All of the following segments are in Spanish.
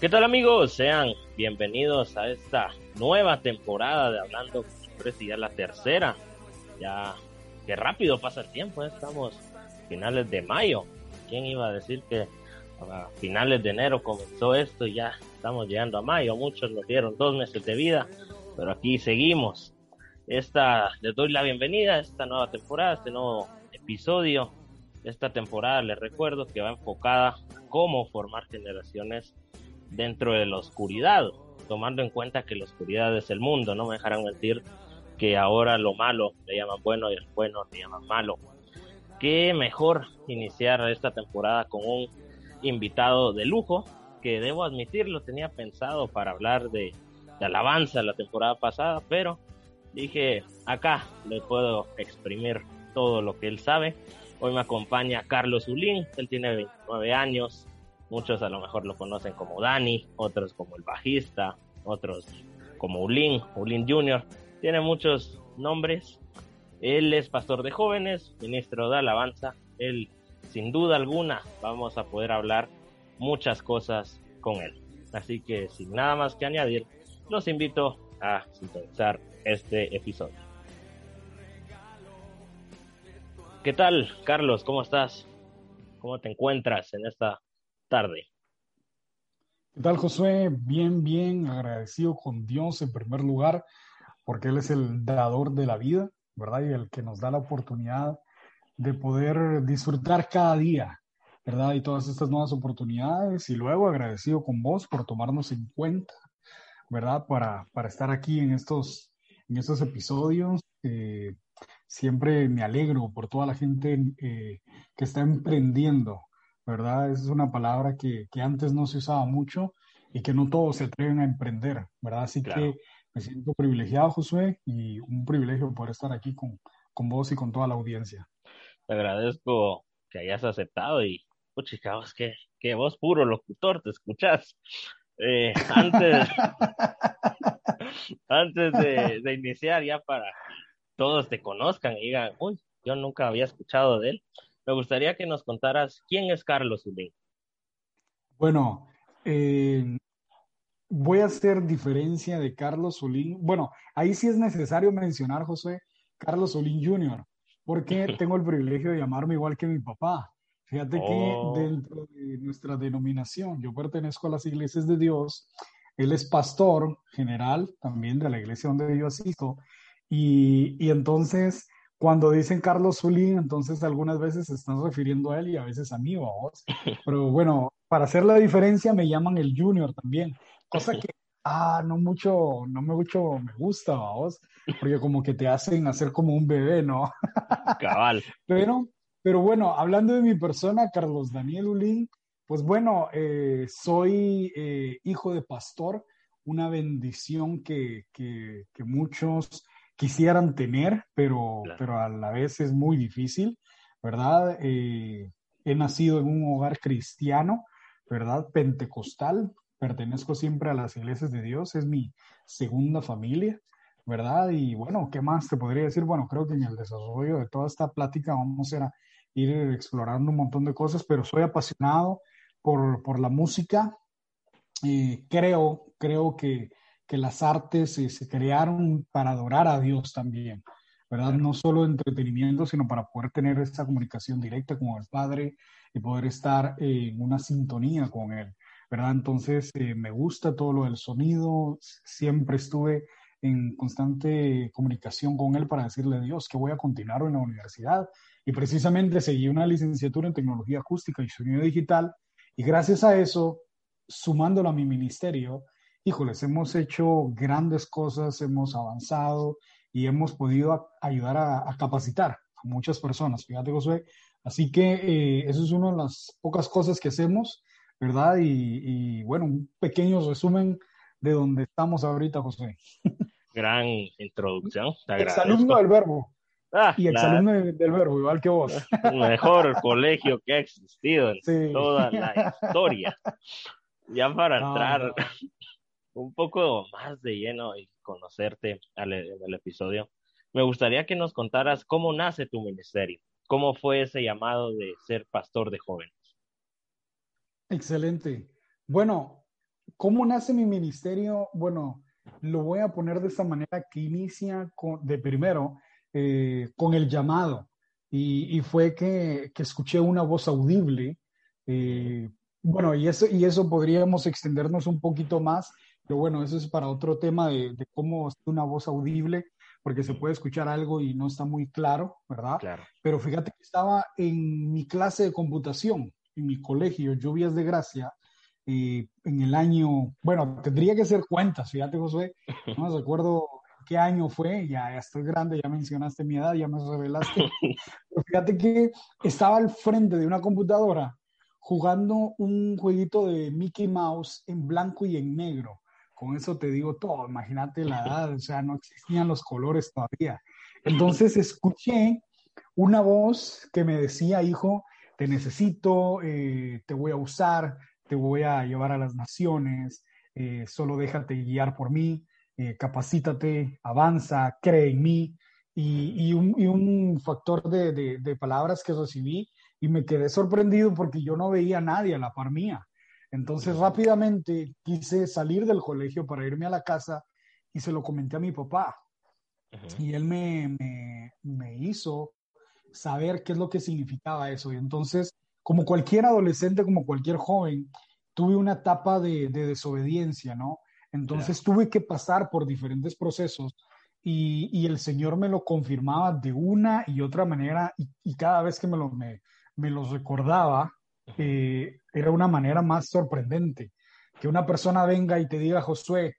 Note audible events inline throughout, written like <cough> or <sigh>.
¿Qué tal amigos? Sean bienvenidos a esta nueva temporada de Hablando con ya la tercera. Ya, qué rápido pasa el tiempo, ¿eh? estamos finales de mayo. ¿Quién iba a decir que a finales de enero comenzó esto y ya estamos llegando a mayo? Muchos nos dieron dos meses de vida, pero aquí seguimos. Esta, les doy la bienvenida a esta nueva temporada, este nuevo episodio. Esta temporada les recuerdo que va enfocada a cómo formar generaciones dentro de la oscuridad, tomando en cuenta que la oscuridad es el mundo, no me dejarán mentir que ahora lo malo le llaman bueno y el bueno le llaman malo. Qué mejor iniciar esta temporada con un invitado de lujo que debo admitirlo tenía pensado para hablar de, de alabanza la temporada pasada, pero dije acá le puedo exprimir todo lo que él sabe. Hoy me acompaña Carlos Ulín, él tiene 29 años, Muchos a lo mejor lo conocen como Dani, otros como el bajista, otros como Ulin, Ulin Jr. Tiene muchos nombres. Él es pastor de jóvenes, ministro de alabanza. Él, sin duda alguna, vamos a poder hablar muchas cosas con él. Así que sin nada más que añadir, los invito a sintonizar este episodio. ¿Qué tal, Carlos? ¿Cómo estás? ¿Cómo te encuentras en esta tarde. ¿Qué tal, Josué? Bien, bien, agradecido con Dios en primer lugar, porque Él es el dador de la vida, ¿verdad? Y el que nos da la oportunidad de poder disfrutar cada día, ¿verdad? Y todas estas nuevas oportunidades. Y luego agradecido con vos por tomarnos en cuenta, ¿verdad? Para, para estar aquí en estos, en estos episodios. Eh, siempre me alegro por toda la gente eh, que está emprendiendo, ¿verdad? es una palabra que, antes no se usaba mucho y que no todos se atreven a emprender, ¿verdad? Así que me siento privilegiado, Josué, y un privilegio poder estar aquí con, con vos y con toda la audiencia. Te agradezco que hayas aceptado y, pucha, que, que vos puro locutor, te escuchás. Eh, antes, <laughs> antes de, de, iniciar, ya para todos te conozcan y digan, uy, yo nunca había escuchado de él me gustaría que nos contaras quién es Carlos Ulín. Bueno, eh, voy a hacer diferencia de Carlos Ulín. Bueno, ahí sí es necesario mencionar, José, Carlos Ulín Jr., porque <laughs> tengo el privilegio de llamarme igual que mi papá. Fíjate que oh. dentro de nuestra denominación, yo pertenezco a las iglesias de Dios, él es pastor general también de la iglesia donde yo asisto, y, y entonces cuando dicen Carlos Zulín, entonces algunas veces se están refiriendo a él y a veces a mí o a vos. <laughs> Pero bueno, para hacer la diferencia me llaman el Junior también, cosa que, ah, no mucho, no me mucho me gusta vos, porque como que te hacen hacer como un bebé, ¿no? <laughs> Cabal. Pero, pero bueno, hablando de mi persona, Carlos Daniel Ulín, pues bueno, eh, soy eh, hijo de pastor, una bendición que, que, que muchos quisieran tener, pero, pero a la vez es muy difícil, ¿verdad? Eh, he nacido en un hogar cristiano, ¿verdad? Pentecostal, pertenezco siempre a las iglesias de Dios, es mi segunda familia, ¿verdad? Y bueno, ¿qué más te podría decir? Bueno, creo que en el desarrollo de toda esta plática vamos a ir explorando un montón de cosas, pero soy apasionado por, por la música. y creo, creo que que las artes se crearon para adorar a Dios también, ¿verdad? No solo entretenimiento, sino para poder tener esta comunicación directa con el Padre y poder estar en una sintonía con Él, ¿verdad? Entonces, eh, me gusta todo lo del sonido, siempre estuve en constante comunicación con Él para decirle a Dios que voy a continuar en la universidad y precisamente seguí una licenciatura en tecnología acústica y sonido digital y gracias a eso, sumándolo a mi ministerio, híjoles, hemos hecho grandes cosas, hemos avanzado y hemos podido ayudar a, capacitar a muchas personas. Fíjate, Josué. Así que eh, eso es una de las pocas cosas que hacemos, ¿verdad? Y, bueno, un pequeño resumen de donde estamos ahorita, José. Gran introducción. Exalumno del verbo. Ah, y exalumno del verbo, igual que vos. <laughs> Mejor colegio que ha existido en toda la historia. Ya para entrar un poco más de lleno y conocerte en el episodio, me gustaría que nos contaras cómo nace tu ministerio, cómo fue ese llamado de ser pastor de jóvenes. Excelente. Bueno, ¿cómo nace mi ministerio? Bueno, lo voy a poner de esta manera que inicia con, de primero eh, con el llamado. Y, y fue que, que, escuché una voz audible. Eh, bueno, y eso, y eso podríamos extendernos un poquito más, pero bueno, eso es para otro tema de, de cómo una voz audible, porque se puede escuchar algo y no está muy claro, ¿verdad? Claro. Pero fíjate que estaba en mi clase de computación, en mi colegio, Lluvias de Gracia, eh, en el año, bueno, tendría que hacer cuentas, fíjate Josué, <laughs> no me recuerdo qué año fue, ya, ya, estoy grande, ya mencionaste mi edad, ya me revelaste, <laughs> pero fíjate que estaba al frente de una computadora jugando un jueguito de Mickey Mouse en blanco y en negro. Con eso te digo todo, imagínate la edad, o sea, no existían los colores todavía. Entonces escuché una voz que me decía, hijo, te necesito, eh, te voy a usar, te voy a llevar a las naciones, eh, solo déjate guiar por mí, eh, capacítate, avanza, cree en mí. Y, y, un, y un, factor de, de, de, palabras que recibí y me quedé sorprendido porque yo no veía a nadie a la par mía. Entonces rápidamente quise salir del colegio para irme a la casa y se lo comenté a mi papá. Uh -huh. Y él me, me, me hizo saber qué es lo que significaba eso. Y entonces como cualquier adolescente, como cualquier joven, tuve una etapa de, de desobediencia, ¿no? Entonces claro. tuve que pasar por diferentes procesos y, y, el Señor me lo confirmaba de una y otra manera y, y cada vez que me lo, me, me los recordaba, eh, era una manera más sorprendente. Que una persona venga y te diga, Josué,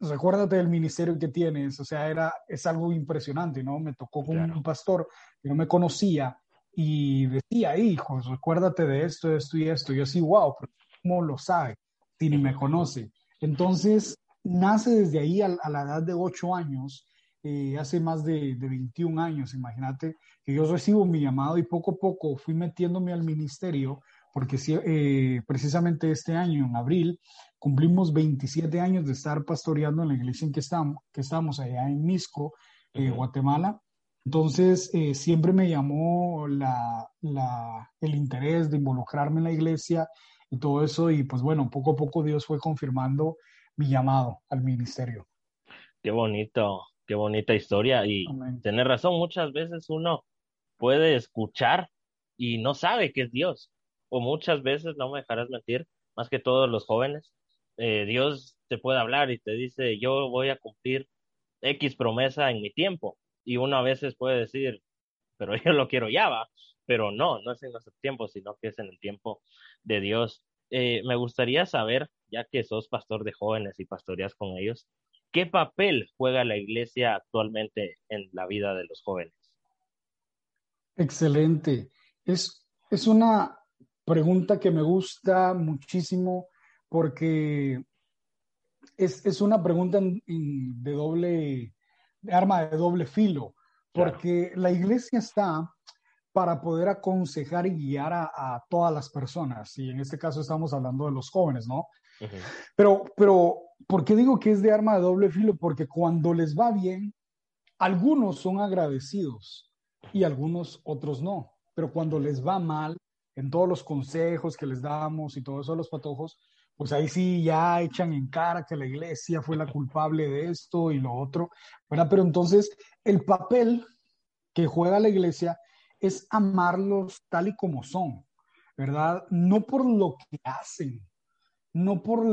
recuérdate del ministerio que tienes, o sea, era, es algo impresionante, ¿no? Me tocó con claro. un pastor que no me conocía y decía, hijo, recuérdate de esto, esto y esto. Y yo así, wow, ¿cómo lo sabe? Si ni me conoce. Entonces, nace desde ahí a, a la edad de ocho años, eh, hace más de, de, 21 años, imagínate, que yo recibo mi llamado y poco a poco fui metiéndome al ministerio, porque eh, precisamente este año, en abril, cumplimos 27 años de estar pastoreando en la iglesia en que estamos, que estamos allá en Misco, eh. Guatemala. Entonces, eh, siempre me llamó la, la, el interés de involucrarme en la iglesia y todo eso. Y pues bueno, poco a poco Dios fue confirmando mi llamado al ministerio. Qué bonito, qué bonita historia. Y tener razón, muchas veces uno puede escuchar y no sabe que es Dios. O muchas veces, no me dejarás mentir, más que todos los jóvenes, eh, Dios te puede hablar y te dice, yo voy a cumplir X promesa en mi tiempo y uno a veces puede decir, pero <laughs> yo lo quiero ya, va. Pero no, no es en nuestro tiempo, sino que es en el tiempo de Dios. Eh, me gustaría saber, ya que sos pastor de jóvenes y pastoreas con ellos, ¿qué papel juega la iglesia actualmente en la vida de los jóvenes? Excelente. Es, es una pregunta que me gusta muchísimo porque es, es una pregunta en, en, de doble arma de doble filo, porque claro. la iglesia está para poder aconsejar y guiar a, a, todas las personas, y en este caso estamos hablando de los jóvenes, ¿no? Pero, pero, ¿por qué digo que es de arma de doble filo? Porque cuando les va bien, algunos son agradecidos y algunos otros no, pero cuando les va mal, en todos los consejos que les damos y todo eso a los patojos, pues ahí sí ya echan en cara que la iglesia fue la culpable de esto y lo otro, ¿verdad? Pero entonces el papel que juega la iglesia es amarlos tal y como son, ¿verdad? No por lo que hacen, no por,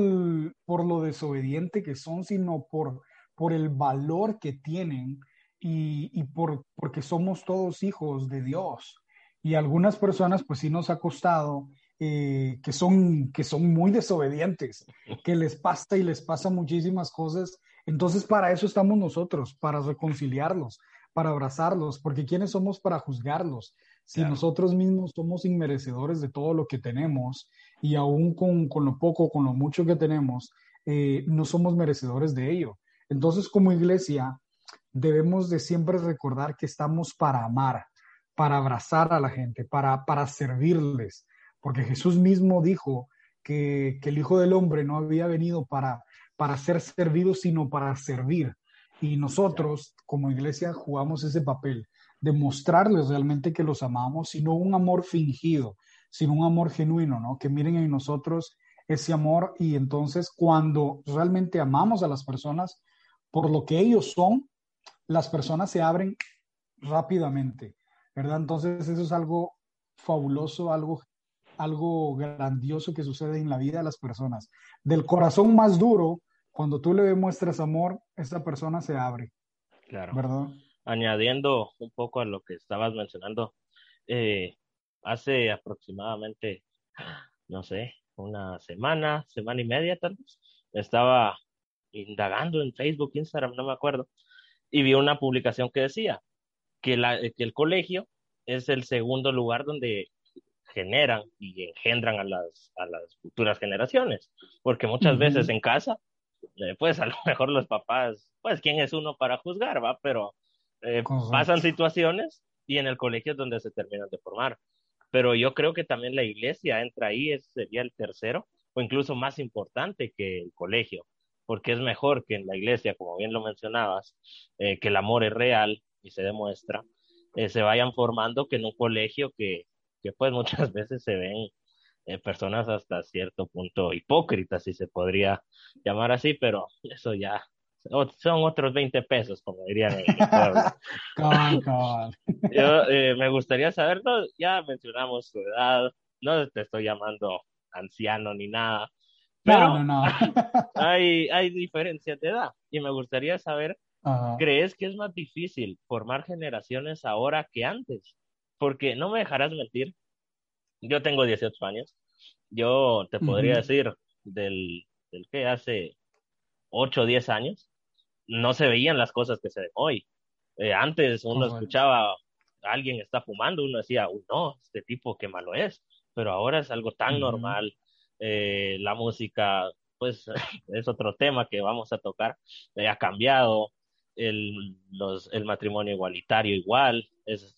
por lo desobediente que son, sino por, por el valor que tienen y, y por, porque somos todos hijos de Dios. Y algunas personas pues sí nos ha costado eh, que, son, que son muy desobedientes, que les pasa y les pasa muchísimas cosas. Entonces, para eso estamos nosotros, para reconciliarlos, para abrazarlos, porque ¿quiénes somos para juzgarlos? Si claro. nosotros mismos somos inmerecedores de todo lo que tenemos y aún con, con lo poco, con lo mucho que tenemos, eh, no somos merecedores de ello. Entonces, como iglesia, debemos de siempre recordar que estamos para amar, para abrazar a la gente, para, para servirles, porque Jesús mismo dijo que, que, el Hijo del Hombre no había venido para, para ser servido, sino para servir. Y nosotros, como iglesia, jugamos ese papel de mostrarles realmente que los amamos, sino un amor fingido, sino un amor genuino, ¿no? Que miren en nosotros ese amor y entonces cuando realmente amamos a las personas por lo que ellos son, las personas se abren rápidamente, ¿verdad? Entonces eso es algo fabuloso, algo, algo grandioso que sucede en la vida de las personas. Del corazón más duro, cuando tú le demuestras amor, esa persona se abre. Claro. ¿Verdad? Añadiendo un poco a lo que estabas mencionando, eh, hace aproximadamente, no sé, una semana, semana y media tal vez, estaba indagando en Facebook, Instagram, no me acuerdo, y vi una publicación que decía que, la, que el colegio es el segundo lugar donde generan y engendran a las, a las futuras generaciones, porque muchas veces en casa, eh, pues a lo mejor los papás, pues quién es uno para juzgar, va, pero eh, pasan situaciones y en el colegio es donde se terminan de formar. Pero yo creo que también la iglesia entra ahí, ese sería el tercero, o incluso más importante que el colegio, porque es mejor que en la iglesia, como bien lo mencionabas, eh, que el amor es real y se demuestra, eh, se vayan formando que en un colegio que, que pues muchas <laughs> veces se ven eh, personas hasta cierto punto hipócritas, si se podría llamar así, pero eso ya son otros 20 pesos, como dirían. <laughs> <laughs> Yo eh, me gustaría saber, ya mencionamos tu edad, no te estoy llamando anciano ni nada, pero no, <laughs> hay, hay diferencias de edad y me gustaría saber, ¿crees que es más difícil formar generaciones ahora que antes? Porque no me dejarás mentir, yo tengo 18 años, yo te podría decir del, del que hace 8 o 10 años, no se veían las cosas que se ven hoy. Eh, antes uno escuchaba a alguien está fumando, uno decía, Uy, no, este tipo qué malo es, pero ahora es algo tan normal. Eh, la música, pues <laughs> es otro tema que vamos a tocar, eh, ha cambiado, el, los, el matrimonio igualitario igual,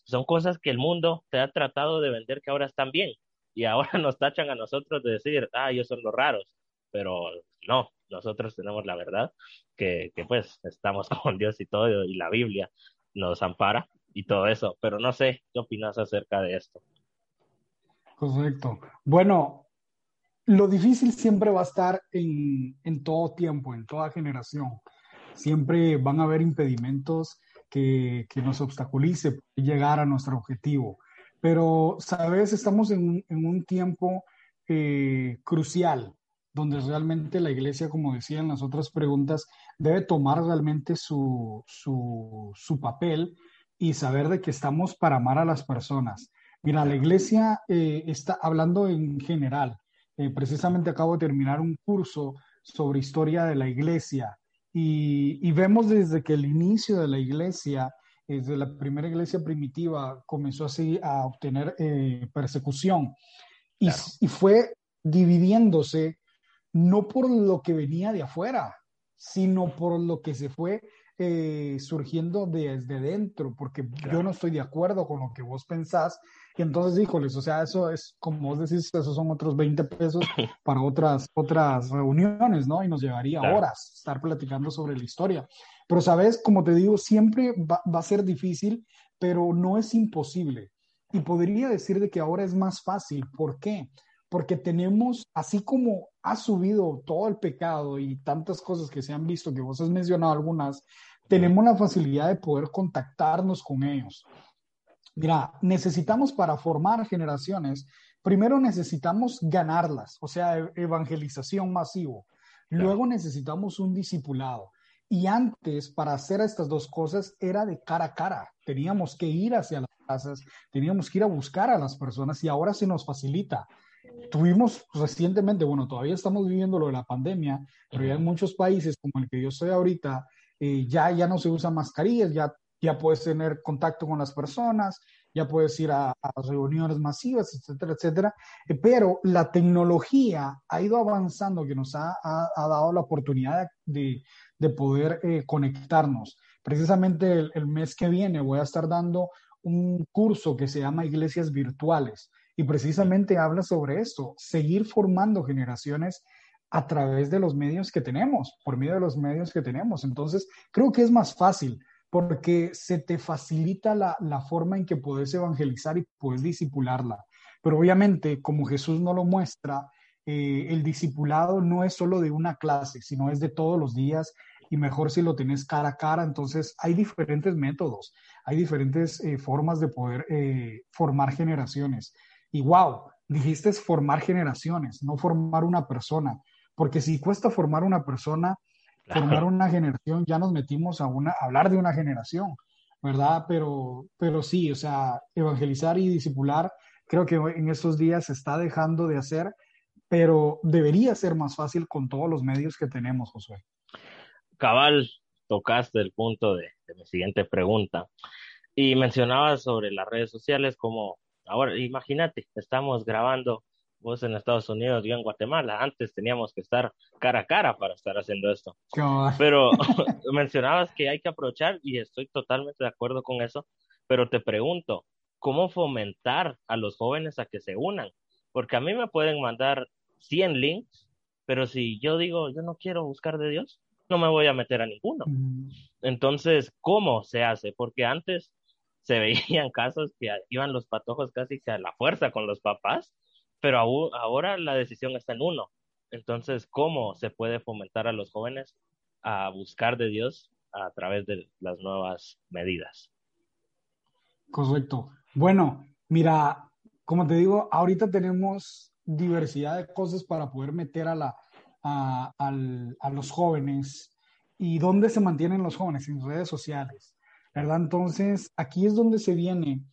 son cosas que el mundo te ha tratado de vender que ahora están bien. Y ahora <laughs> nos tachan a nosotros de decir, ah, ellos son los raros, pero no, nosotros tenemos la verdad, que, que pues estamos <laughs> con Dios y todo, y la Biblia nos ampara y todo eso, pero no sé, ¿qué opinas acerca de esto? Correcto. Bueno, lo difícil siempre va a estar en, en todo tiempo, en toda generación. Siempre van a haber impedimentos que, que nos obstaculice llegar a nuestro objetivo. Pero, sabes, estamos en, en un tiempo eh, crucial donde realmente la iglesia, como decían las otras preguntas, debe tomar realmente su, su, papel y saber de que estamos para amar a las personas. Mira, la iglesia eh, está hablando en general. Eh, precisamente acabo de terminar un curso sobre historia de la iglesia y, vemos desde que el inicio de la iglesia, desde la primera iglesia primitiva, comenzó así a obtener eh, persecución y, y fue dividiéndose no por lo que venía de afuera, sino por lo que se fue eh, surgiendo desde dentro, porque yo no estoy de acuerdo con lo que vos pensás. Y entonces, híjoles, o sea, eso es, como vos decís, esos son otros 20 pesos <laughs> para otras, otras reuniones, ¿no? Y nos llevaría horas estar platicando sobre la historia. Pero, sabes, como te digo, siempre va, va a ser difícil, pero no es imposible. Y podría decir de que ahora es más fácil. ¿Por qué? Porque tenemos, así como ha subido todo el pecado y tantas cosas que se han visto, que vos has mencionado algunas, tenemos la facilidad de poder contactarnos con ellos. Mira, necesitamos para formar generaciones, primero necesitamos ganarlas, o sea, e-, evangelización masivo. Luego necesitamos un discipulado. Y antes, para hacer estas dos cosas, era de cara a cara. Teníamos que ir hacia las casas, teníamos que ir a buscar a las personas y ahora se nos facilita tuvimos recientemente, bueno, todavía estamos viviendo lo de la pandemia, pero ya en muchos países como el que yo estoy ahorita, eh, ya, ya no se usan mascarillas, ya, ya puedes tener contacto con las personas, ya puedes ir a, reuniones masivas, etcétera, etcétera. Eh, pero la tecnología ha ido avanzando, que nos ha, ha, dado la oportunidad de, de poder eh, conectarnos. Precisamente el, el mes que viene voy a estar dando un curso que se llama Iglesias Virtuales y precisamente habla sobre esto, seguir formando generaciones a través de los medios que tenemos, por medio de los medios que tenemos. Entonces, creo que es más fácil porque se te facilita la, la forma en que puedes evangelizar y puedes disipularla. Pero obviamente, como Jesús no lo muestra, eh, el discipulado no es solo de una clase, sino es de todos los días y mejor si lo tenés cara a cara. Entonces, hay diferentes métodos, hay diferentes eh, formas de poder eh, formar generaciones. Y wow, dijiste formar generaciones, no formar una persona, porque si cuesta formar una persona, formar una generación, ya nos metimos a, una, a hablar de una generación, ¿verdad? Pero, pero sí, o sea, evangelizar y discipular, creo que en estos días se está dejando de hacer, pero debería ser más fácil con todos los medios que tenemos, Josué. Cabal tocaste el punto de, mi siguiente pregunta. Y mencionabas sobre las redes sociales como, ahora imagínate, estamos grabando vos en Estados Unidos, yo en Guatemala, antes teníamos que estar cara a cara para estar haciendo esto. Pero <laughs> <laughs> mencionabas que hay que aprovechar y estoy totalmente de acuerdo con eso, pero te pregunto, ¿cómo fomentar a los jóvenes a que se unan? Porque a mí me pueden mandar 100 links, pero si yo digo, yo no quiero buscar de Dios, no me voy a meter a ninguno. Entonces, ¿cómo se hace? Porque antes se veían <laughs> casos que iban los patojos casi a la fuerza con los papás, pero ahora la decisión está en uno. Entonces, ¿cómo se puede fomentar a los jóvenes a buscar de Dios a través de las nuevas medidas? Correcto. Bueno, mira, como te digo, ahorita tenemos diversidad de cosas para poder meter a la, a, los jóvenes y dónde se mantienen los jóvenes en redes sociales, ¿verdad? Entonces, aquí es donde se viene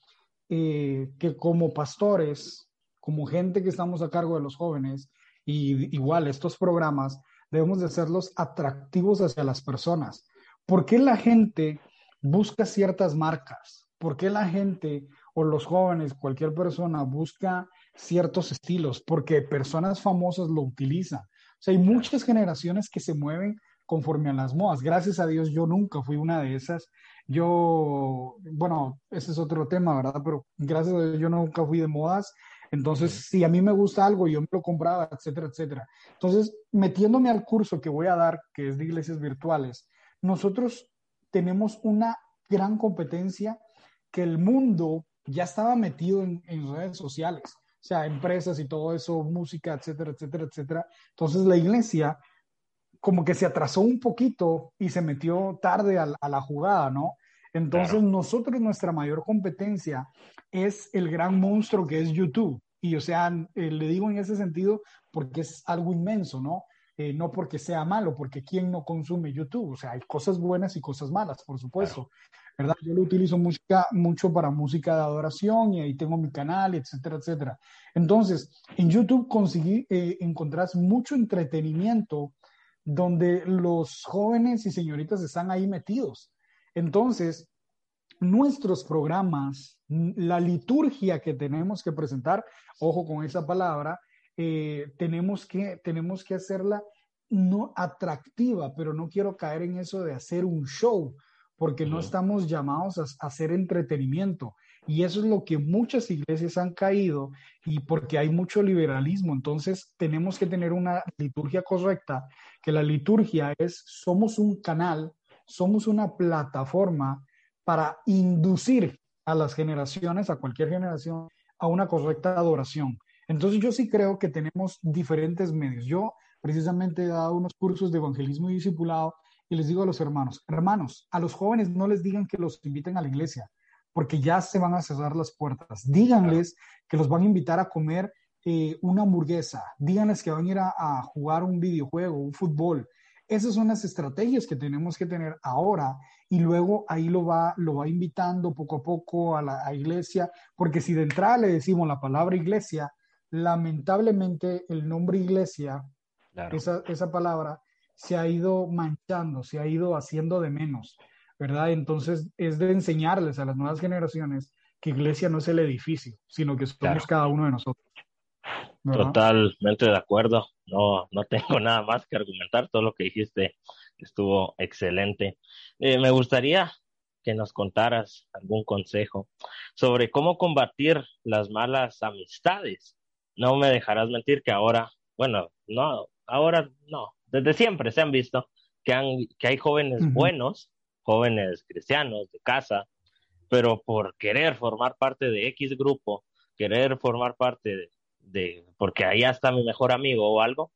eh, que como pastores, como gente que estamos a cargo de los jóvenes, y igual estos programas, debemos de hacerlos atractivos hacia las personas. ¿Por qué la gente busca ciertas marcas? ¿Por qué la gente o los jóvenes, cualquier persona busca ciertos estilos? Porque personas famosas lo utilizan. O sea, hay muchas generaciones que se mueven conforme a las modas. Gracias a Dios yo nunca fui una de esas. Yo, bueno, ese es otro tema, ¿verdad? Pero gracias a Dios yo nunca fui de modas. Entonces, si a mí me gusta algo, yo me lo compraba, etcétera, etcétera. Entonces, metiéndome al curso que voy a dar, que es de iglesias virtuales, nosotros tenemos una gran competencia que el mundo ya estaba metido en, en redes sociales o sea, empresas y todo eso, música, etcétera, etcétera, etcétera. Entonces la iglesia como que se atrasó un poquito y se metió tarde a, la jugada, ¿no? Entonces nosotros nuestra mayor competencia es el gran monstruo que es YouTube. Y o sea, eh, le digo en ese sentido porque es algo inmenso, ¿no? Eh, no porque sea malo, porque ¿quién no consume YouTube? O sea, hay cosas buenas y cosas malas, por supuesto. ¿verdad? Yo lo utilizo música, mucho para música de adoración y ahí tengo mi canal, etcétera, etcétera. Entonces, en YouTube conseguí eh, encontrar mucho entretenimiento donde los jóvenes y señoritas están ahí metidos. Entonces, nuestros programas, la liturgia que tenemos que presentar, ojo con esa palabra, eh, tenemos, que, tenemos que hacerla no atractiva, pero no quiero caer en eso de hacer un show, porque no estamos llamados a, hacer entretenimiento. Y eso es lo que muchas iglesias han caído y porque hay mucho liberalismo. Entonces tenemos que tener una liturgia correcta, que la liturgia es, somos un canal, somos una plataforma para inducir a las generaciones, a cualquier generación, a una correcta adoración. Entonces yo sí creo que tenemos diferentes medios. Yo precisamente he dado unos cursos de evangelismo y discipulado y les digo a los hermanos, hermanos, a los jóvenes no les digan que los inviten a la iglesia, porque ya se van a cerrar las puertas. Díganles que los van a invitar a comer eh, una hamburguesa, díganles que van a ir a, jugar un videojuego, un fútbol. Esas son las estrategias que tenemos que tener ahora y luego ahí lo va, lo va invitando poco a poco a la iglesia, porque si de entrada le decimos la palabra iglesia, lamentablemente el nombre iglesia, esa, esa palabra, se ha ido manchando, se ha ido haciendo de menos, ¿verdad? Entonces es de enseñarles a las nuevas generaciones que iglesia no es el edificio, sino que somos cada uno de nosotros. Totalmente de acuerdo. No, no tengo <laughs> nada más que argumentar. Todo lo que dijiste estuvo excelente. Eh, me gustaría que nos contaras algún consejo sobre cómo combatir las malas amistades. No me dejarás mentir que ahora, bueno, no, ahora no, desde siempre se han visto que, han, que hay jóvenes buenos, jóvenes cristianos de casa, pero por querer formar parte de X grupo, querer formar parte de, porque ahí está mi mejor amigo o algo,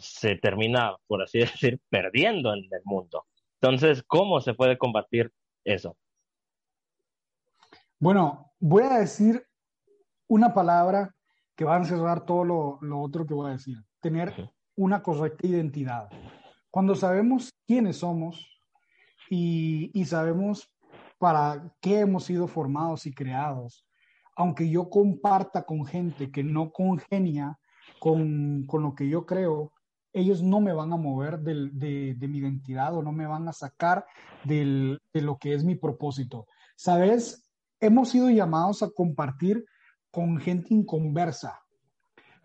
se termina, por así <laughs> decir, perdiendo en el mundo. Entonces, ¿cómo se puede combatir eso? Bueno, voy a decir una palabra que va a encerrar todo lo, otro que voy a decir. Tener una correcta identidad. Cuando sabemos quiénes somos y, y sabemos para qué hemos sido formados y creados, aunque yo comparta con gente que no congenia con, lo que yo creo, ellos no me van a mover de, mi identidad o no me van a sacar de lo que es mi propósito. Sabes, hemos sido llamados a compartir con gente inconversa,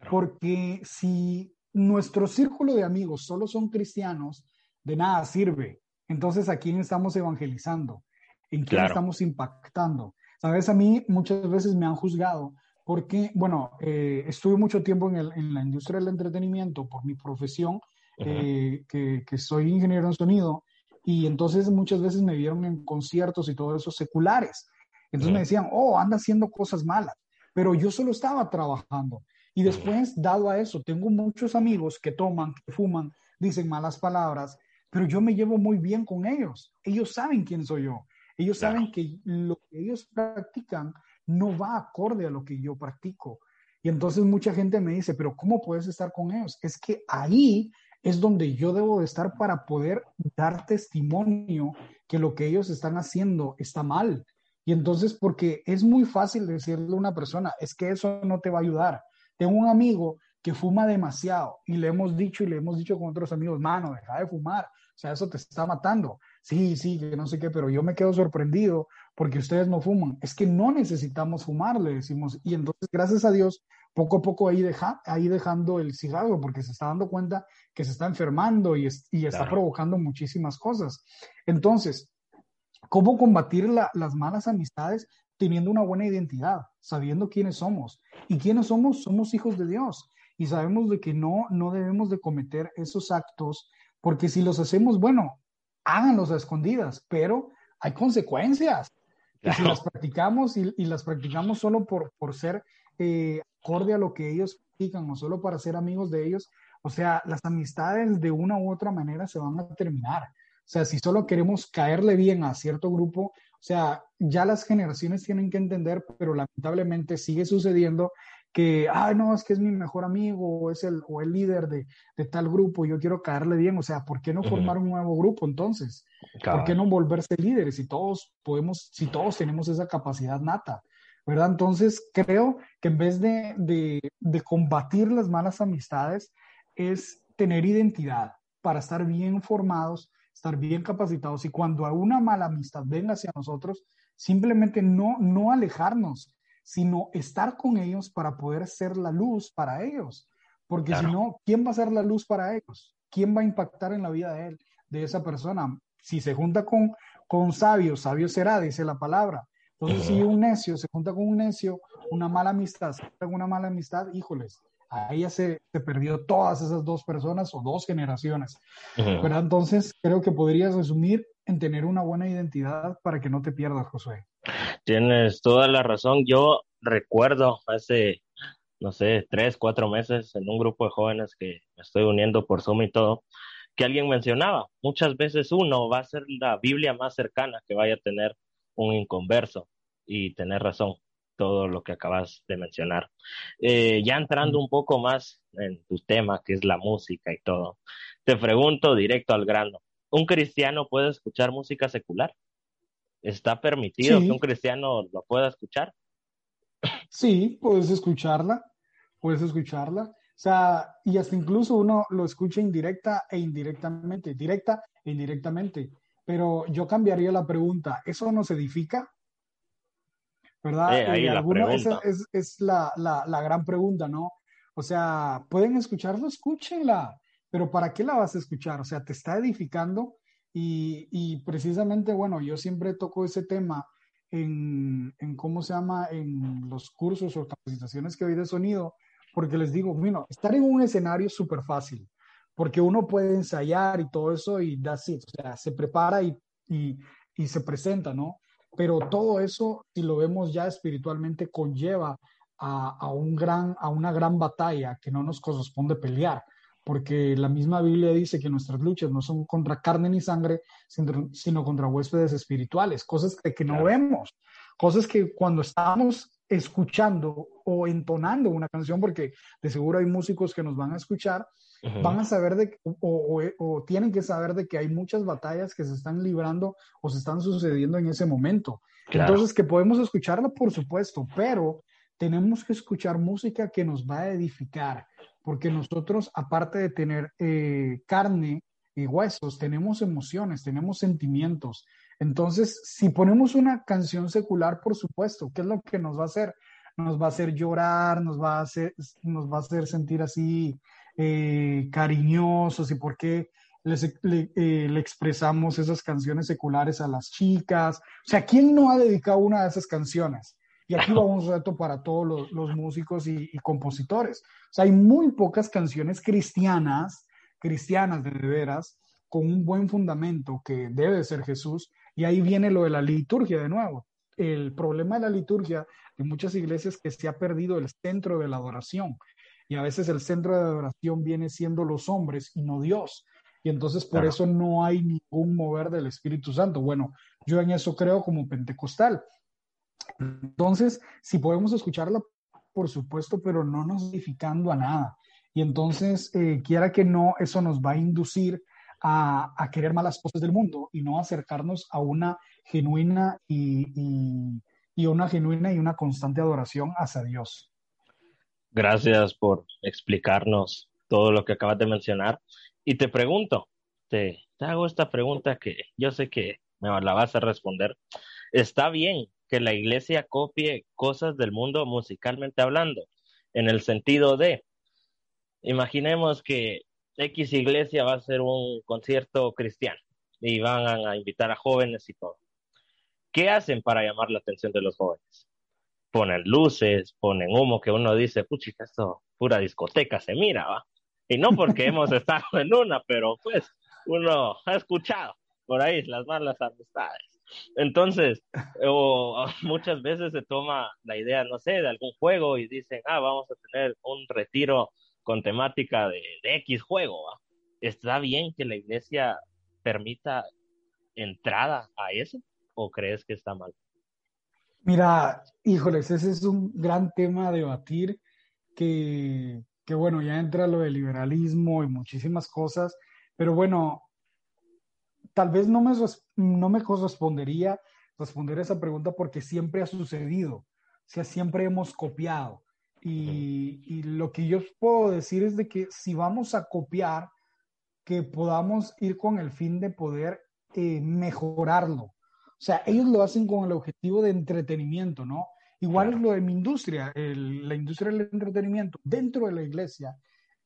porque si nuestro círculo de amigos solo son cristianos, de nada sirve. Entonces, ¿a quién estamos evangelizando? ¿En quién estamos impactando? Sabes, a mí muchas veces me han juzgado porque, bueno, eh, estuve mucho tiempo en, la industria del entretenimiento por mi profesión, eh, que, soy ingeniero en sonido, y entonces muchas veces me vieron en conciertos y todo eso seculares. Entonces me decían, oh, anda haciendo cosas malas, pero yo solo estaba trabajando. Y después, dado a eso, tengo muchos amigos que toman, que fuman, dicen malas palabras, pero yo me llevo muy bien con ellos. Ellos saben quién soy yo. Ellos saben que lo que ellos practican no va acorde a lo que yo practico. Y entonces mucha gente me dice, pero ¿cómo puedes estar con ellos? Es que ahí es donde yo debo de estar para poder dar testimonio que lo que ellos están haciendo está mal. Y entonces, porque es muy fácil decirle a una persona, es que eso no te va a ayudar. Tengo un amigo que fuma demasiado y le hemos dicho y le hemos dicho con otros amigos, mano, deja de fumar, o sea, eso te está matando. Sí, sí, que no sé qué, pero yo me quedo sorprendido porque ustedes no fuman. Es que no necesitamos fumar, le decimos. Y entonces, gracias a Dios, poco a poco ahí, deja, ahí dejando el cigarro, porque se está dando cuenta que se está enfermando y, y está provocando muchísimas cosas. Entonces, ¿cómo combatir las malas amistades? Teniendo una buena identidad, sabiendo quiénes somos. ¿Y quiénes somos? Somos hijos de Dios. Y sabemos de que no, no debemos de cometer esos actos, porque si los hacemos, bueno, háganlos a escondidas, pero hay consecuencias si las practicamos y, las practicamos solo por, por ser eh, acorde a lo que ellos practican o solo para ser amigos de ellos, o sea, las amistades de una u otra manera se van a terminar. O sea, si solo queremos caerle bien a cierto grupo, o sea, ya las generaciones tienen que entender, pero lamentablemente sigue sucediendo que, ay, no, es que es mi mejor amigo o es el, o el líder de, de tal grupo, yo quiero caerle bien, o sea, ¿por qué no formar un nuevo grupo entonces? ¿Por qué no volverse líderes si todos podemos, si todos tenemos esa capacidad nata? ¿Verdad? Entonces, creo que en vez de, de, de combatir las malas amistades, es tener identidad para estar bien formados, estar bien capacitados y cuando a una mala amistad venga hacia nosotros, simplemente no, no alejarnos, sino estar con ellos para poder ser la luz para ellos. Porque si no, ¿quién va a ser la luz para ellos? ¿Quién va a impactar en la vida de él, de esa persona? Si se junta con, con sabios, sabio será, dice la palabra. Entonces, si un necio se junta con un necio, una mala amistad, se junta con una mala amistad, híjoles, ahí ya se, se, perdió todas esas dos personas o dos generaciones. Pero entonces creo que podrías resumir en tener una buena identidad para que no te pierdas, Josué. Tienes toda la razón. Yo recuerdo hace, no sé, tres, cuatro meses en un grupo de jóvenes que me estoy uniendo por Zoom y todo, que alguien mencionaba, muchas veces uno va a ser la Biblia más cercana que vaya a tener un inconverso y tener razón todo lo que acabas de mencionar. Eh, ya entrando un poco más en tu tema, que es la música y todo, te pregunto directo al grano, ¿un cristiano puede escuchar música secular? ¿Está permitido que un cristiano lo pueda escuchar? Sí, puedes escucharla, puedes escucharla. O sea, y hasta incluso uno lo escucha indirecta e indirectamente, directa e indirectamente. Pero yo cambiaría la pregunta, ¿eso nos edifica? ¿Verdad? Eh, ahí la esa es, es la, la, la, gran pregunta, ¿no? O sea, pueden escucharlo, escúchenla, pero ¿para qué la vas a escuchar? O sea, ¿te está edificando? Y, precisamente, bueno, yo siempre toco ese tema en, en, cómo se llama, en los cursos o capacitaciones que doy de sonido, porque les digo, bueno, estar en un escenario es súper fácil, porque uno puede ensayar y todo eso y da así, o sea, se prepara y, y, y se presenta, ¿no? Pero todo eso, si lo vemos ya espiritualmente, conlleva a, un gran, a una gran batalla que no nos corresponde pelear, porque la misma Biblia dice que nuestras luchas no son contra carne ni sangre, sino, contra huéspedes espirituales, cosas que, que no vemos, cosas que cuando estamos escuchando o entonando una canción, porque de seguro hay músicos que nos van a escuchar, van a saber de, o, o, tienen que saber de que hay muchas batallas que se están librando o se están sucediendo en ese momento. Entonces, que podemos escucharla, por supuesto, pero tenemos que escuchar música que nos va a edificar, porque nosotros, aparte de tener eh, carne y huesos, tenemos emociones, tenemos sentimientos. Entonces, si ponemos una canción secular, por supuesto, ¿qué es lo que nos va a hacer? Nos va a hacer llorar, nos va a hacer, nos va a hacer sentir así eh, cariñosos y por qué le, eh, le, expresamos esas canciones seculares a las chicas. O sea, ¿quién no ha dedicado una de esas canciones? Y aquí va un reto para todos los, músicos y, compositores. O sea, hay muy pocas canciones cristianas, cristianas de veras, con un buen fundamento que debe ser Jesús. Y ahí viene lo de la liturgia de nuevo. El problema de la liturgia en muchas iglesias es que se ha perdido el centro de la adoración. Y a veces el centro de adoración viene siendo los hombres y no Dios. Y entonces por eso no hay ningún mover del Espíritu Santo. Bueno, yo en eso creo como pentecostal. Entonces, si podemos escucharla, por supuesto, pero no nos edificando a nada. Y entonces, eh, quiera que no, eso nos va a inducir a, a, querer malas cosas del mundo y no acercarnos a una genuina y, y, una genuina y una constante adoración hacia Dios. Gracias por explicarnos todo lo que acabas de mencionar. Y te pregunto, te, te hago esta pregunta que yo sé que me la vas a responder. ¿Está bien que la iglesia copie cosas del mundo musicalmente hablando, en el sentido de, imaginemos que X iglesia va a hacer un concierto cristiano y van a invitar a jóvenes y todo. ¿Qué hacen para llamar la atención de los jóvenes? Ponen luces, ponen humo que uno dice, puchica, esto pura discoteca se mira, ¿va? Y no porque <laughs> hemos estado en una, pero pues uno ha escuchado por ahí las malas amistades. Entonces, o, <laughs> muchas veces se toma la idea, no sé, de algún juego y dicen, ah, vamos a tener un retiro con temática de, X juego. ¿Está bien que la iglesia permita entrada a eso o crees que está mal? Mira, híjoles, ese es un gran tema a debatir que, que bueno, ya entra lo del liberalismo y muchísimas cosas, pero bueno, tal vez no me, no me correspondería responder esa pregunta porque siempre ha sucedido, o sea, siempre hemos copiado. Y, lo que yo puedo decir es de que si vamos a copiar, que podamos ir con el fin de poder eh, mejorarlo. O sea, ellos lo hacen con el objetivo de entretenimiento, ¿no? Igual es lo de mi industria, la industria del entretenimiento dentro de la iglesia.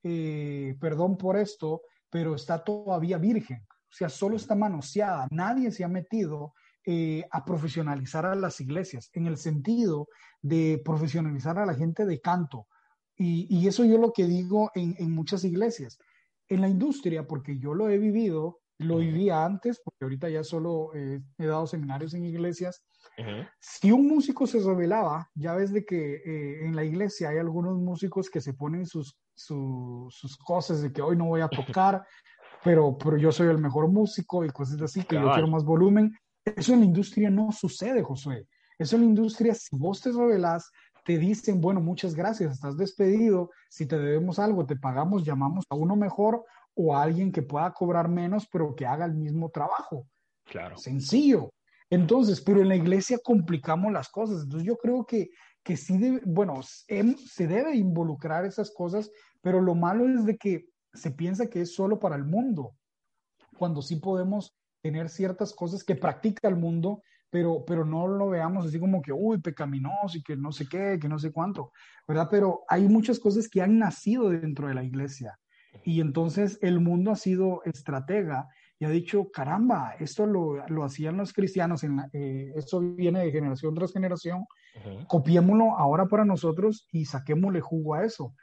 Eh, perdón por esto, pero está todavía virgen. O sea, solo está manoseada. Nadie se ha metido eh, a profesionalizar a las iglesias en el sentido de profesionalizar a la gente de canto. Y, eso yo lo que digo en, muchas iglesias. En la industria, porque yo lo he vivido, lo vivía antes, porque ahorita ya solo eh, he dado seminarios en iglesias. Si un músico se revelaba, ya ves de que eh, en la iglesia hay algunos músicos que se ponen sus, sus cosas de que hoy no voy a tocar, pero, pero yo soy el mejor músico y cosas así, que yo quiero más volumen. Eso en la industria no sucede, Josué. Eso en la industria, si vos te revelás, te dicen, bueno, muchas gracias, estás despedido, si te debemos algo, te pagamos, llamamos a uno mejor o a alguien que pueda cobrar menos, pero que haga el mismo trabajo. Claro. Sencillo. Entonces, pero en la iglesia complicamos las cosas. Entonces, yo creo que, que sí, debe, bueno, se debe involucrar esas cosas, pero lo malo es de que se piensa que es solo para el mundo, cuando sí podemos tener ciertas cosas que practica el mundo, pero, pero no lo veamos así como que, uy, pecaminoso y que no sé qué, que no sé cuánto, ¿verdad? Pero hay muchas cosas que han nacido dentro de la iglesia. Y entonces el mundo ha sido estratega y ha dicho, caramba, esto lo, lo hacían los cristianos, en eh, esto viene de generación tras generación, copiémoslo ahora para nosotros y saquémosle jugo a eso.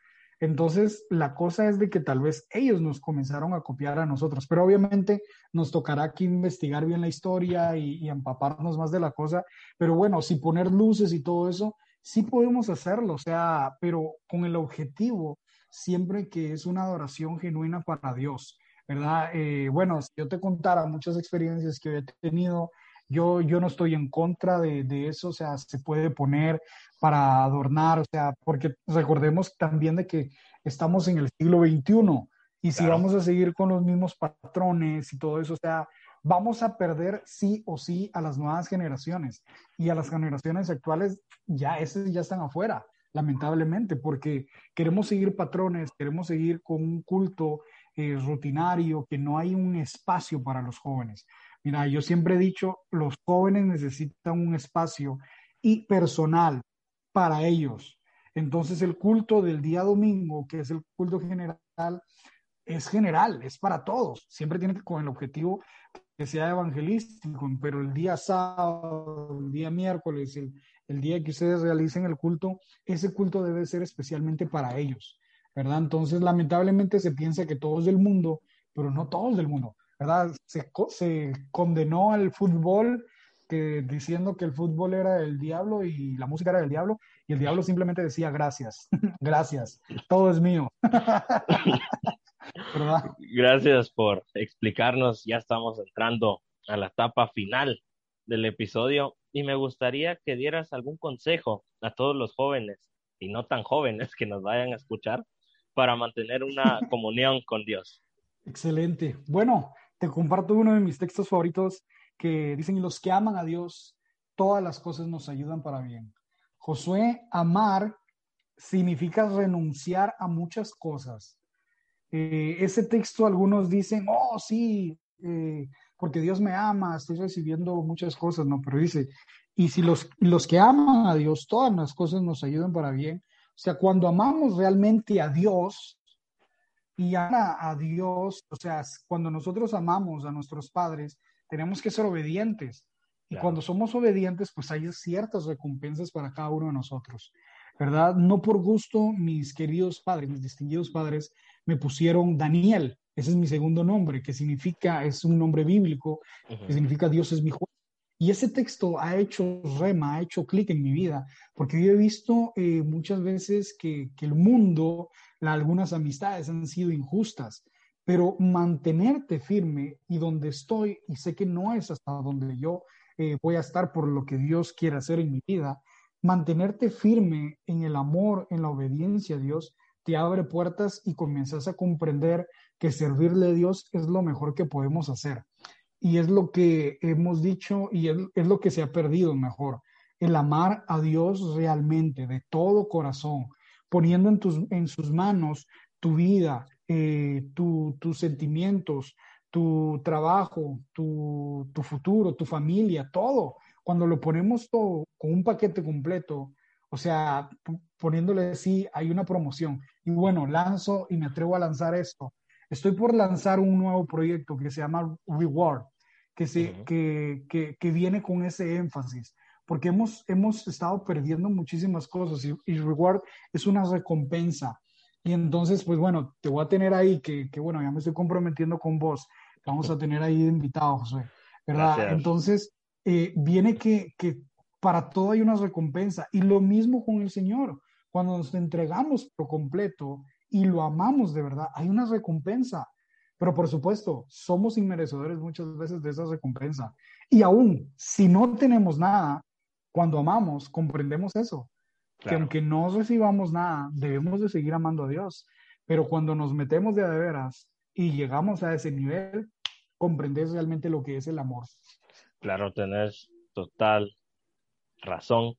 Entonces, la cosa es de que tal vez ellos nos comenzaron a copiar a nosotros, pero obviamente nos tocará aquí investigar bien la historia y, empaparnos más de la cosa. Pero bueno, si poner luces y todo eso, sí podemos hacerlo, o sea, pero con el objetivo siempre que es una adoración genuina para Dios, ¿verdad? Eh, bueno, si yo te contara muchas experiencias que he tenido, yo, yo no estoy en contra de, de, eso, o sea, se puede poner para adornar, o sea, porque recordemos también de que estamos en el siglo XXI y si vamos a seguir con los mismos patrones y todo eso, o sea, vamos a perder sí o sí a las nuevas generaciones y a las generaciones actuales ya, esas ya están afuera lamentablemente, porque queremos seguir patrones, queremos seguir con un culto eh, rutinario, que no hay un espacio para los jóvenes. Mira, yo siempre he dicho, los jóvenes necesitan un espacio y personal para ellos. Entonces el culto del día domingo, que es el culto general, es general, es para todos. Siempre tiene que con el objetivo que sea evangelístico, pero el día sábado, el día miércoles, el, el día que ustedes realicen el culto, ese culto debe ser especialmente para ellos, ¿verdad? Entonces, lamentablemente se piensa que todos del mundo, pero no todos del mundo, ¿verdad? Se, se condenó al fútbol que, diciendo que el fútbol era el diablo y la música era del diablo, y el diablo simplemente decía gracias, <laughs> gracias, todo es mío. <laughs> ¿verdad? Gracias por explicarnos, ya estamos entrando a la etapa final del episodio y me gustaría que dieras algún consejo a todos los jóvenes y no tan jóvenes que nos vayan a escuchar para mantener una <laughs> comunión con Dios. Excelente. Bueno, te comparto uno de mis textos favoritos que dicen, los que aman a Dios, todas las cosas nos ayudan para bien. Josué, amar significa renunciar a muchas cosas. Eh, ese texto algunos dicen, oh, sí, eh, porque Dios me ama, estoy recibiendo muchas cosas, ¿no? Pero dice, y si los, los que aman a Dios, todas las cosas nos ayudan para bien. O sea, cuando amamos realmente a Dios y ama a Dios, o sea, cuando nosotros amamos a nuestros padres, tenemos que ser obedientes. Y cuando somos obedientes, pues hay ciertas recompensas para cada uno de nosotros, ¿verdad? No por gusto, mis queridos padres, mis distinguidos padres, me pusieron Daniel, ese es mi segundo nombre, que significa, es un nombre bíblico, que significa Dios es mi juez. Y ese texto ha hecho rema, ha hecho clic en mi vida, porque yo he visto eh, muchas veces que, que el mundo, algunas amistades han sido injustas, pero mantenerte firme y donde estoy, y sé que no es hasta donde yo eh, voy a estar por lo que Dios quiere hacer en mi vida, mantenerte firme en el amor, en la obediencia a Dios, te abre puertas y comienzas a comprender que servirle a Dios es lo mejor que podemos hacer. Y es lo que hemos dicho y es, lo que se ha perdido mejor. El amar a Dios realmente, de todo corazón, poniendo en, tus, en sus manos tu vida, eh, tus sentimientos, tu trabajo, tu, tu, futuro, tu familia, todo. Cuando lo ponemos todo con un paquete completo, o sea, poniéndole sí, hay una promoción. Y bueno, lanzo y me atrevo a lanzar esto. Estoy por lanzar un nuevo proyecto que se llama Reward, que, se, que, que, que, viene con ese énfasis, porque hemos, hemos estado perdiendo muchísimas cosas y, y, Reward es una recompensa. Y entonces, pues bueno, te voy a tener ahí, que, que bueno, ya me estoy comprometiendo con vos, vamos a tener ahí invitado, José, ¿verdad? Entonces, eh, viene que, que para todo hay una recompensa. Y lo mismo con el Señor. Cuando nos entregamos por completo y lo amamos de verdad, hay una recompensa. Pero por supuesto, somos inmerecedores muchas veces de esa recompensa. Y aún si no tenemos nada, cuando amamos, comprendemos eso. Que aunque no recibamos nada, debemos de seguir amando a Dios. Pero cuando nos metemos de, de veras y llegamos a ese nivel, comprendes realmente lo que es el amor. Claro, tenés total razón.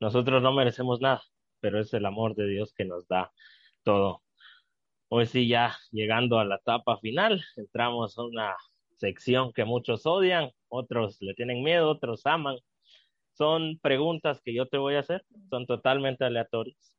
Nosotros no merecemos nada, pero es el amor de Dios que nos da todo. Hoy sí, ya llegando a la etapa final, entramos a una sección que muchos odian, otros le tienen miedo, otros aman. Son preguntas que yo te voy a hacer, son totalmente aleatorias.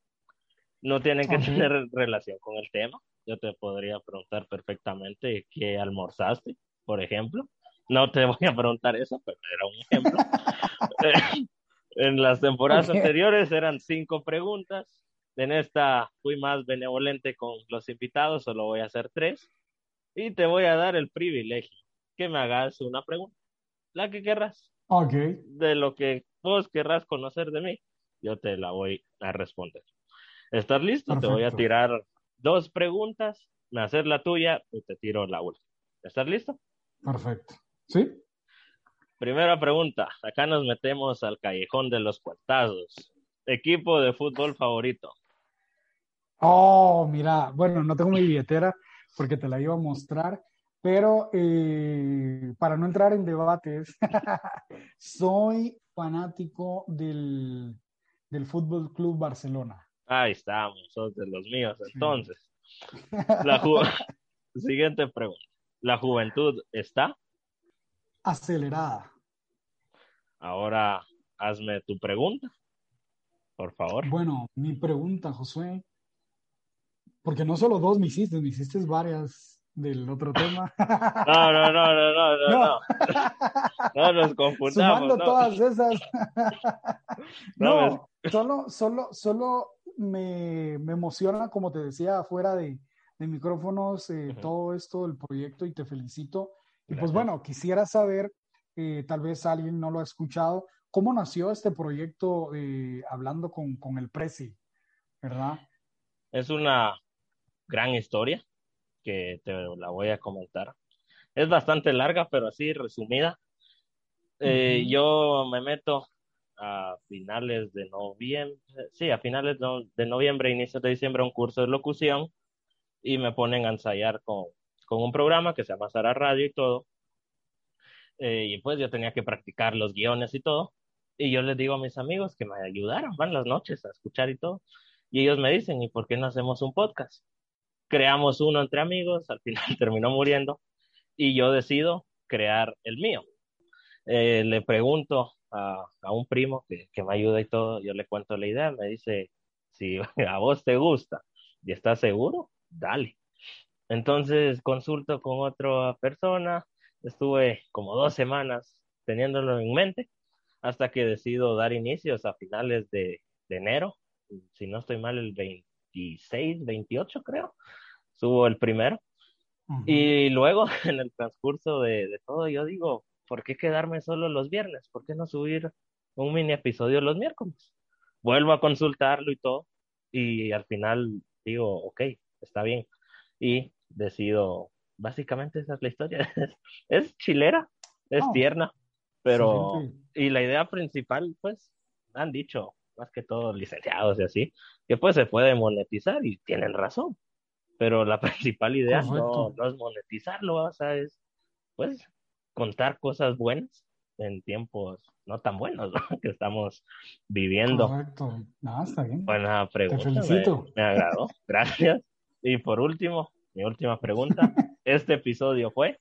No tienen que tener relación con el tema. Yo te podría preguntar perfectamente qué almorzaste, por ejemplo. No te voy a preguntar eso, pero era un ejemplo. <laughs> En las temporadas anteriores eran cinco preguntas. En esta fui más benevolente con los invitados, solo voy a hacer tres. Y te voy a dar el privilegio que me hagas una pregunta, la que querrás. De lo que vos querrás conocer de mí. yo te la voy a responder. ¿Estás listo? Te voy a tirar dos preguntas, me hacer la tuya y te tiro la última. ¿Estás listo? Perfecto. ¿Sí? Primera pregunta. Acá nos metemos al callejón de los cuartazos. Equipo de fútbol favorito. Oh, mira, bueno, no tengo mi billetera porque te la iba a mostrar, pero eh, para no entrar en debates, <laughs> soy fanático del, del Fútbol Club Barcelona. Ahí estamos, sos de los míos. Entonces, <laughs> la <laughs> siguiente pregunta. ¿La juventud está? Acelerada. Ahora hazme tu pregunta, por favor. Bueno, mi pregunta, Josué, porque no solo dos me hiciste, me hiciste varias del otro tema. <laughs> No, no, no, no, no, no, <laughs> no. No nos confundamos. Sumando todas esas. <laughs> No, solo, solo, solo me, me, emociona, como te decía, fuera de, de micrófonos, eh, todo esto, el proyecto, y te felicito. Y pues bueno, quisiera saber, eh, tal vez alguien no lo ha escuchado, ¿cómo nació este proyecto eh, hablando con, con el Prezi? ¿Verdad? Es una gran historia que te la voy a comentar. Es bastante larga, pero así resumida. Eh, yo me meto a finales de noviembre, sí, a finales de, noviembre, inicios de diciembre, un curso de locución y me ponen a ensayar con, con un programa que se llama Sara Radio y todo. Eh, y pues yo tenía que practicar los guiones y todo. Y yo les digo a mis amigos que me ayudaran, van las noches a escuchar y todo. Y ellos me dicen, ¿y por qué no hacemos un podcast? Creamos uno entre amigos, al final <laughs> terminó muriendo y yo decido crear el mío. Eh, le pregunto a, un primo que, me ayuda y todo, yo le cuento la idea, me dice, si <laughs> a vos te gusta y estás seguro, dale. Entonces consulto con otra persona, estuve como dos semanas teniéndolo en mente hasta que decido dar inicios a finales de, enero, si no estoy mal, el 26, 28 creo, subo el primero. Y luego, <laughs> en el transcurso de, de, todo, yo digo, ¿por qué quedarme solo los viernes? ¿Por qué no subir un mini episodio los miércoles? Vuelvo a consultarlo y todo, y al final digo, ok, está bien. Y decido, básicamente esa es la historia. <laughs> es, chilera, es oh. tierna, pero, y la idea principal, pues, han dicho, más que todos licenciados y así, que pues se puede monetizar y tienen razón pero la <laughs> principal idea no, es monetizarlo, o sea, es pues contar cosas buenas en tiempos no tan buenos <laughs> que estamos viviendo. Correcto, no, está bien. Buena pregunta. Te felicito. Me, agradó, <laughs> gracias. Y por último, mi última pregunta, ¿este episodio fue?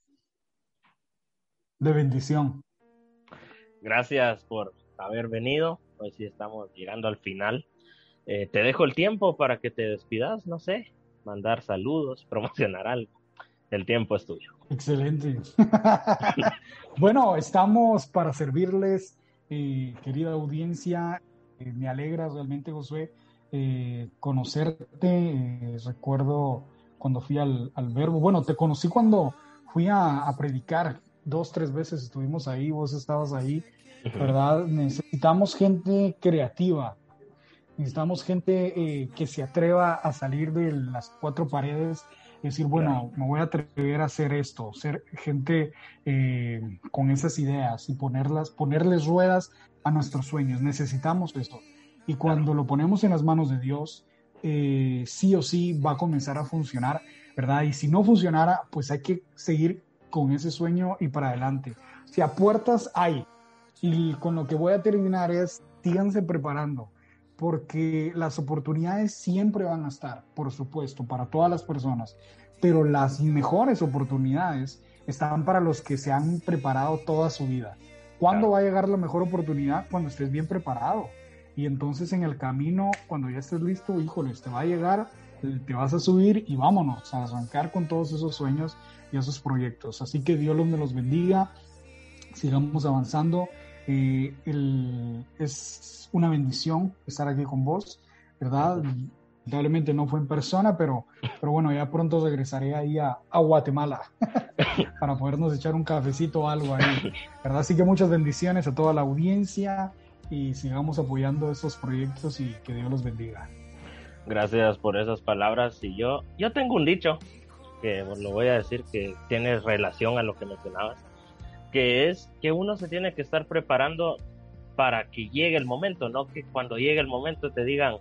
De bendición. Gracias por haber venido, hoy sí estamos llegando al final. Eh, te dejo el tiempo para que te despidas, no sé, mandar saludos, <laughs> promocionar algo. El tiempo es tuyo. Excelente. <laughs> bueno, estamos para servirles, eh, querida audiencia. Eh, me alegra realmente, Josué, eh, conocerte. recuerdo cuando fui al, verbo. Bueno, te conocí cuando fui a, predicar. Dos, tres veces estuvimos ahí, vos estabas ahí, ¿verdad? Necesitamos gente creativa, Necesitamos gente eh, que se atreva a salir de las cuatro paredes y decir, bueno, me voy a atrever a hacer esto, ser gente eh, con esas ideas y ponerlas, ponerles ruedas a nuestros sueños. Necesitamos eso. Y cuando lo ponemos en las manos de Dios, eh, sí o sí va a comenzar a funcionar, ¿verdad? Y si no funcionara, pues hay que seguir con ese sueño y para adelante. Si a puertas hay, y con lo que voy a terminar es, síganse preparando porque las oportunidades siempre van a estar, por supuesto, para todas las personas, pero las mejores oportunidades están para los que se han preparado toda su vida. ¿Cuándo va a llegar la mejor oportunidad? Cuando estés bien preparado. Y entonces en el camino, cuando ya estés listo, híjole, te va a llegar, te vas a subir y vámonos a arrancar con todos esos sueños y esos proyectos. Así que Dios me los bendiga, sigamos avanzando eh, el, es una bendición estar aquí con vos, ¿verdad? Lamentablemente no fue en persona, pero, pero bueno, ya pronto regresaré ahí a, a Guatemala <laughs> para podernos echar un cafecito o algo ahí, ¿verdad? Así que muchas bendiciones a toda la audiencia y sigamos apoyando esos proyectos y que Dios los bendiga. Gracias por esas palabras. Y yo, yo tengo un dicho que lo voy a decir que tiene relación a lo que mencionabas, que es que uno se tiene que estar preparando para que llegue el momento, no que cuando llegue el momento te digan,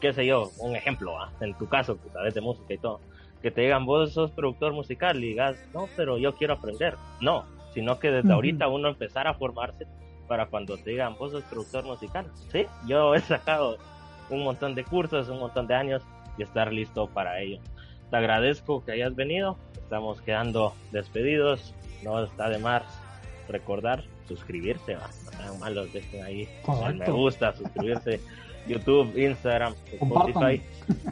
qué sé yo, un ejemplo, en tu caso, que sabes de música y todo, que te digan, vos sos productor musical y digas, no, pero yo quiero aprender. No, sino que desde ahorita uno empezar a formarse para cuando te digan, vos sos productor musical. Sí, yo he sacado un montón de cursos, un montón de años y estar listo para ello. Te agradezco que hayas venido, estamos quedando despedidos, no está de más recordar suscribirse, ¿va? no sean malos, dejen ahí me gusta, suscribirse, <laughs> YouTube, Instagram, Spotify,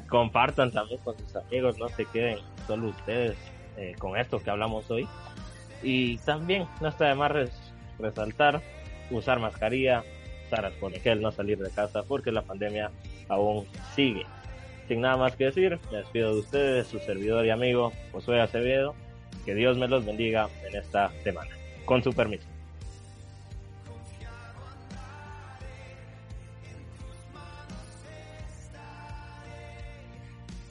compartan. también con sus amigos, no se queden solo ustedes eh, con esto que hablamos hoy. Y también no está de más resaltar, usar mascarilla, usar alcohol no salir de casa porque la pandemia aún sigue. Sin nada más que decir, me despido de ustedes, su servidor y amigo Josué Acevedo. Que Dios me los bendiga en esta semana. Con su permiso.